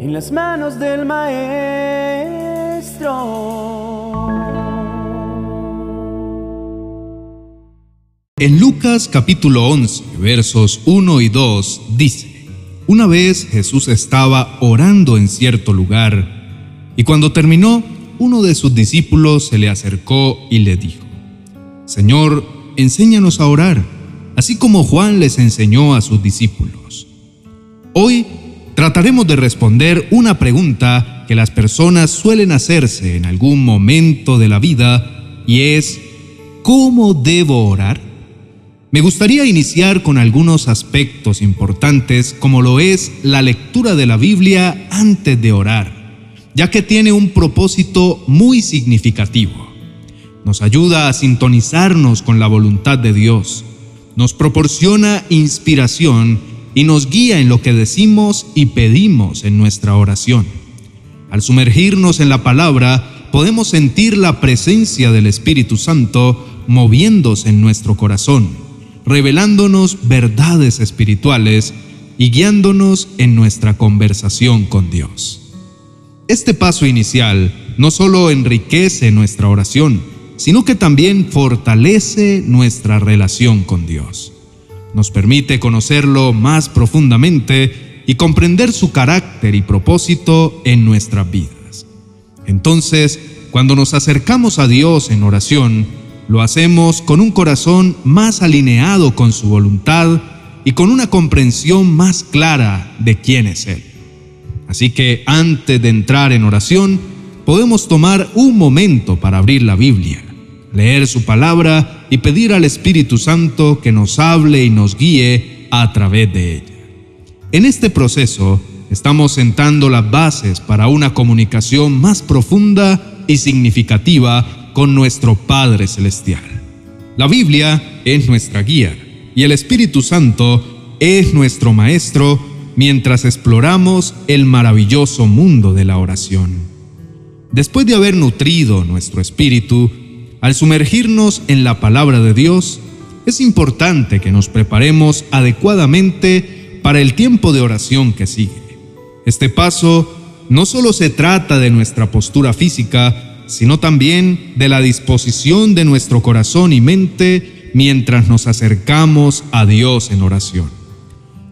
en las manos del Maestro. En Lucas capítulo 11, versos 1 y 2 dice, Una vez Jesús estaba orando en cierto lugar, y cuando terminó, uno de sus discípulos se le acercó y le dijo, Señor, enséñanos a orar, así como Juan les enseñó a sus discípulos. Hoy trataremos de responder una pregunta que las personas suelen hacerse en algún momento de la vida y es, ¿cómo debo orar? Me gustaría iniciar con algunos aspectos importantes como lo es la lectura de la Biblia antes de orar, ya que tiene un propósito muy significativo. Nos ayuda a sintonizarnos con la voluntad de Dios, nos proporciona inspiración y nos guía en lo que decimos y pedimos en nuestra oración. Al sumergirnos en la palabra, podemos sentir la presencia del Espíritu Santo moviéndose en nuestro corazón, revelándonos verdades espirituales y guiándonos en nuestra conversación con Dios. Este paso inicial no solo enriquece nuestra oración, sino que también fortalece nuestra relación con Dios nos permite conocerlo más profundamente y comprender su carácter y propósito en nuestras vidas. Entonces, cuando nos acercamos a Dios en oración, lo hacemos con un corazón más alineado con su voluntad y con una comprensión más clara de quién es Él. Así que antes de entrar en oración, podemos tomar un momento para abrir la Biblia leer su palabra y pedir al Espíritu Santo que nos hable y nos guíe a través de ella. En este proceso estamos sentando las bases para una comunicación más profunda y significativa con nuestro Padre Celestial. La Biblia es nuestra guía y el Espíritu Santo es nuestro Maestro mientras exploramos el maravilloso mundo de la oración. Después de haber nutrido nuestro espíritu, al sumergirnos en la palabra de Dios, es importante que nos preparemos adecuadamente para el tiempo de oración que sigue. Este paso no solo se trata de nuestra postura física, sino también de la disposición de nuestro corazón y mente mientras nos acercamos a Dios en oración.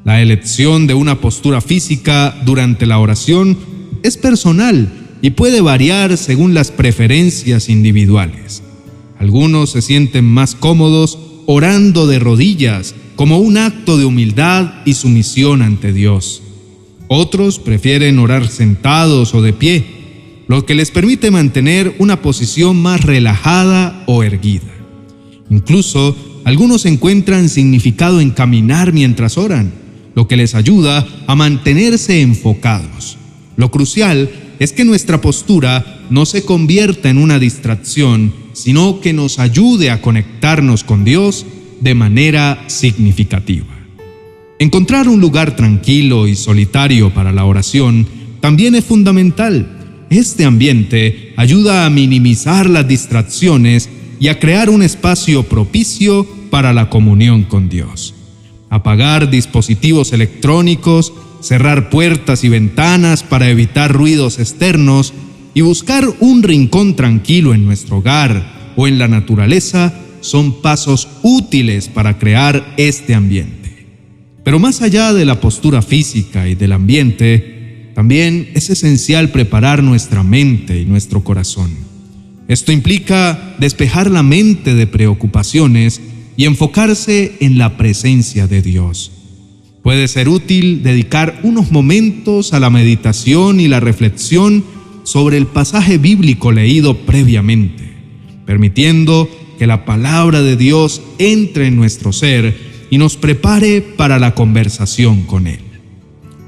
La elección de una postura física durante la oración es personal y puede variar según las preferencias individuales. Algunos se sienten más cómodos orando de rodillas como un acto de humildad y sumisión ante Dios. Otros prefieren orar sentados o de pie, lo que les permite mantener una posición más relajada o erguida. Incluso algunos encuentran significado en caminar mientras oran, lo que les ayuda a mantenerse enfocados. Lo crucial es que nuestra postura no se convierta en una distracción sino que nos ayude a conectarnos con Dios de manera significativa. Encontrar un lugar tranquilo y solitario para la oración también es fundamental. Este ambiente ayuda a minimizar las distracciones y a crear un espacio propicio para la comunión con Dios. Apagar dispositivos electrónicos, cerrar puertas y ventanas para evitar ruidos externos y buscar un rincón tranquilo en nuestro hogar o en la naturaleza son pasos útiles para crear este ambiente. Pero más allá de la postura física y del ambiente, también es esencial preparar nuestra mente y nuestro corazón. Esto implica despejar la mente de preocupaciones y enfocarse en la presencia de Dios. Puede ser útil dedicar unos momentos a la meditación y la reflexión sobre el pasaje bíblico leído previamente, permitiendo que la palabra de Dios entre en nuestro ser y nos prepare para la conversación con Él.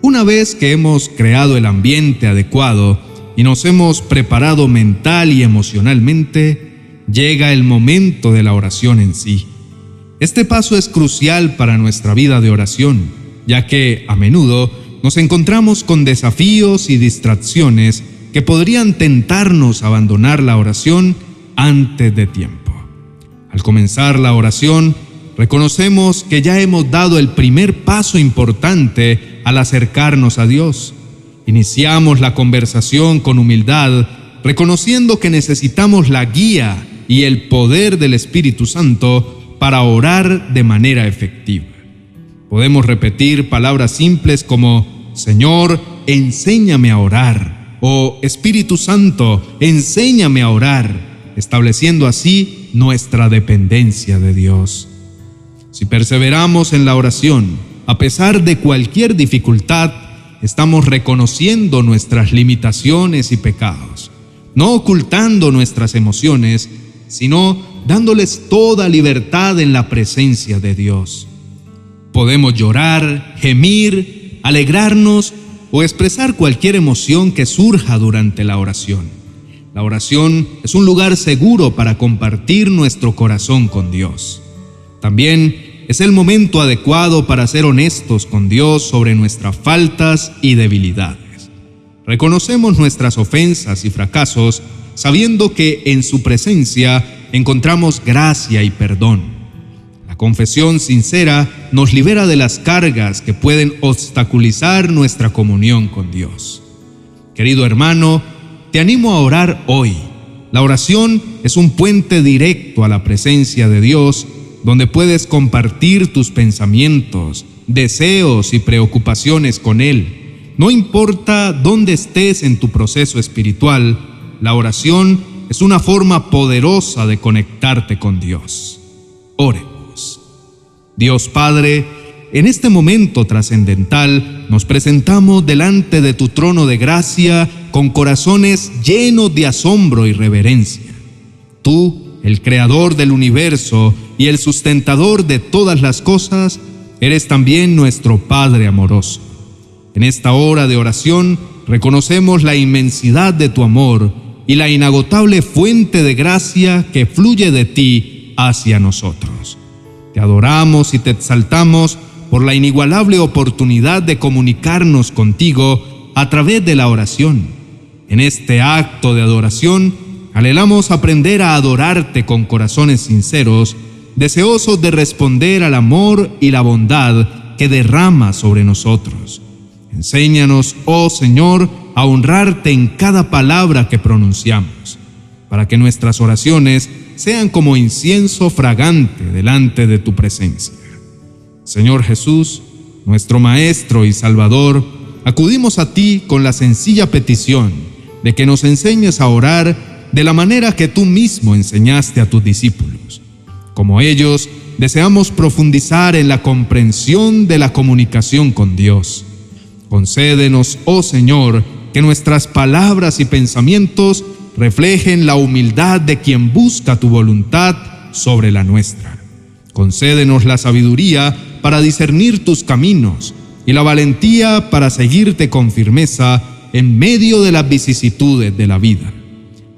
Una vez que hemos creado el ambiente adecuado y nos hemos preparado mental y emocionalmente, llega el momento de la oración en sí. Este paso es crucial para nuestra vida de oración, ya que a menudo nos encontramos con desafíos y distracciones que podrían tentarnos a abandonar la oración antes de tiempo. Al comenzar la oración, reconocemos que ya hemos dado el primer paso importante al acercarnos a Dios. iniciamos la conversación con humildad, reconociendo que necesitamos la guía y el poder del Espíritu Santo para orar de manera efectiva. Podemos repetir palabras simples como, Señor, enséñame a orar, o Espíritu Santo, enséñame a orar, estableciendo así nuestra dependencia de Dios. Si perseveramos en la oración, a pesar de cualquier dificultad, estamos reconociendo nuestras limitaciones y pecados, no ocultando nuestras emociones, sino dándoles toda libertad en la presencia de Dios. Podemos llorar, gemir, alegrarnos o expresar cualquier emoción que surja durante la oración. La oración es un lugar seguro para compartir nuestro corazón con Dios. También es el momento adecuado para ser honestos con Dios sobre nuestras faltas y debilidades. Reconocemos nuestras ofensas y fracasos sabiendo que en su presencia encontramos gracia y perdón confesión sincera nos libera de las cargas que pueden obstaculizar nuestra comunión con Dios. Querido hermano, te animo a orar hoy. La oración es un puente directo a la presencia de Dios donde puedes compartir tus pensamientos, deseos y preocupaciones con Él. No importa dónde estés en tu proceso espiritual, la oración es una forma poderosa de conectarte con Dios. Ore. Dios Padre, en este momento trascendental nos presentamos delante de tu trono de gracia con corazones llenos de asombro y reverencia. Tú, el creador del universo y el sustentador de todas las cosas, eres también nuestro Padre amoroso. En esta hora de oración reconocemos la inmensidad de tu amor y la inagotable fuente de gracia que fluye de ti hacia nosotros. Te adoramos y te exaltamos por la inigualable oportunidad de comunicarnos contigo a través de la oración. En este acto de adoración, anhelamos aprender a adorarte con corazones sinceros, deseosos de responder al amor y la bondad que derrama sobre nosotros. Enséñanos, oh Señor, a honrarte en cada palabra que pronunciamos, para que nuestras oraciones sean como incienso fragante delante de tu presencia. Señor Jesús, nuestro Maestro y Salvador, acudimos a ti con la sencilla petición de que nos enseñes a orar de la manera que tú mismo enseñaste a tus discípulos. Como ellos, deseamos profundizar en la comprensión de la comunicación con Dios. Concédenos, oh Señor, que nuestras palabras y pensamientos reflejen la humildad de quien busca tu voluntad sobre la nuestra. Concédenos la sabiduría para discernir tus caminos y la valentía para seguirte con firmeza en medio de las vicisitudes de la vida.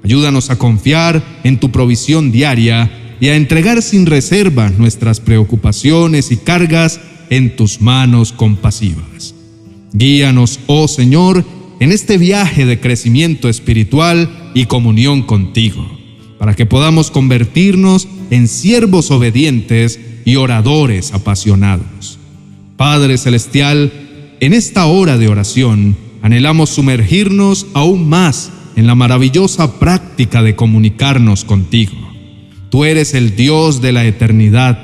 Ayúdanos a confiar en tu provisión diaria y a entregar sin reservas nuestras preocupaciones y cargas en tus manos compasivas. Guíanos, oh Señor, en este viaje de crecimiento espiritual y comunión contigo, para que podamos convertirnos en siervos obedientes y oradores apasionados. Padre Celestial, en esta hora de oración anhelamos sumergirnos aún más en la maravillosa práctica de comunicarnos contigo. Tú eres el Dios de la eternidad,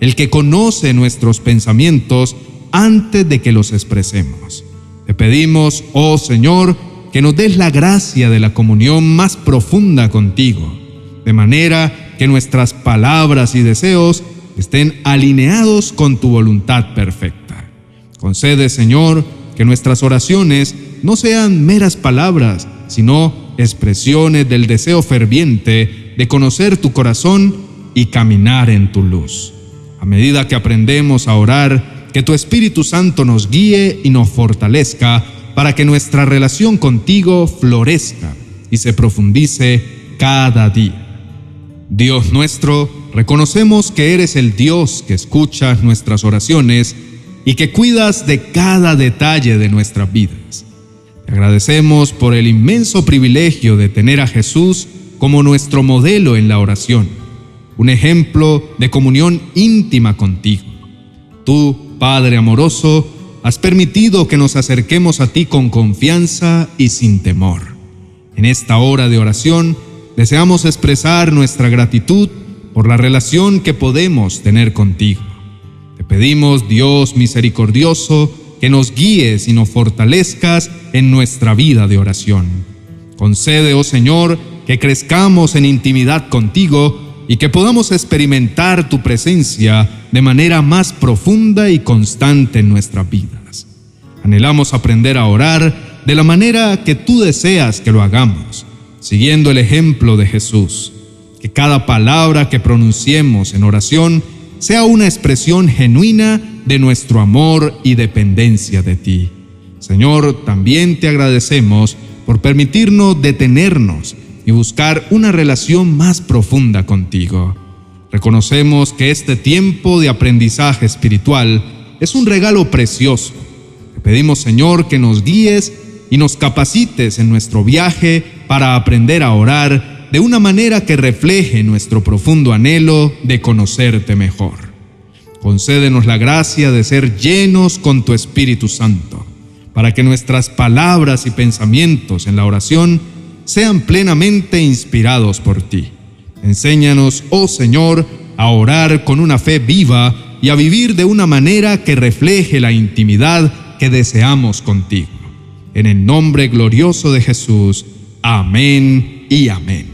el que conoce nuestros pensamientos antes de que los expresemos. Te pedimos, oh Señor, que nos des la gracia de la comunión más profunda contigo, de manera que nuestras palabras y deseos estén alineados con tu voluntad perfecta. Concede, Señor, que nuestras oraciones no sean meras palabras, sino expresiones del deseo ferviente de conocer tu corazón y caminar en tu luz. A medida que aprendemos a orar, que tu Espíritu Santo nos guíe y nos fortalezca para que nuestra relación contigo florezca y se profundice cada día. Dios nuestro, reconocemos que eres el Dios que escucha nuestras oraciones y que cuidas de cada detalle de nuestras vidas. Te agradecemos por el inmenso privilegio de tener a Jesús como nuestro modelo en la oración, un ejemplo de comunión íntima contigo. Tú, Padre amoroso, has permitido que nos acerquemos a ti con confianza y sin temor. En esta hora de oración, deseamos expresar nuestra gratitud por la relación que podemos tener contigo. Te pedimos, Dios misericordioso, que nos guíes y nos fortalezcas en nuestra vida de oración. Concede, oh Señor, que crezcamos en intimidad contigo y que podamos experimentar tu presencia de manera más profunda y constante en nuestras vidas. Anhelamos aprender a orar de la manera que tú deseas que lo hagamos, siguiendo el ejemplo de Jesús. Que cada palabra que pronunciemos en oración sea una expresión genuina de nuestro amor y dependencia de ti. Señor, también te agradecemos por permitirnos detenernos y buscar una relación más profunda contigo. Reconocemos que este tiempo de aprendizaje espiritual es un regalo precioso. Te pedimos, Señor, que nos guíes y nos capacites en nuestro viaje para aprender a orar de una manera que refleje nuestro profundo anhelo de conocerte mejor. Concédenos la gracia de ser llenos con tu Espíritu Santo, para que nuestras palabras y pensamientos en la oración sean plenamente inspirados por ti. Enséñanos, oh Señor, a orar con una fe viva y a vivir de una manera que refleje la intimidad que deseamos contigo. En el nombre glorioso de Jesús. Amén y amén.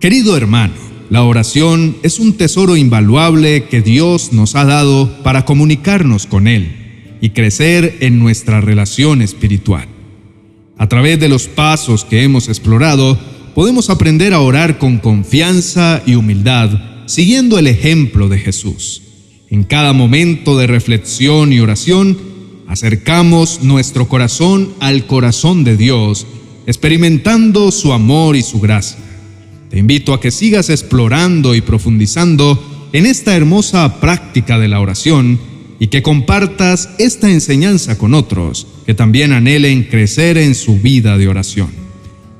Querido hermano, la oración es un tesoro invaluable que Dios nos ha dado para comunicarnos con Él y crecer en nuestra relación espiritual. A través de los pasos que hemos explorado, podemos aprender a orar con confianza y humildad, siguiendo el ejemplo de Jesús. En cada momento de reflexión y oración, acercamos nuestro corazón al corazón de Dios, experimentando su amor y su gracia. Te invito a que sigas explorando y profundizando en esta hermosa práctica de la oración y que compartas esta enseñanza con otros que también anhelen crecer en su vida de oración.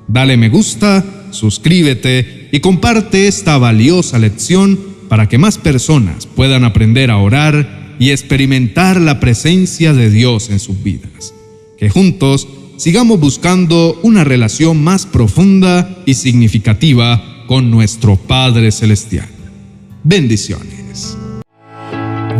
Dale me gusta, suscríbete y comparte esta valiosa lección para que más personas puedan aprender a orar y experimentar la presencia de Dios en sus vidas. Que juntos sigamos buscando una relación más profunda y significativa con nuestro Padre Celestial. Bendiciones.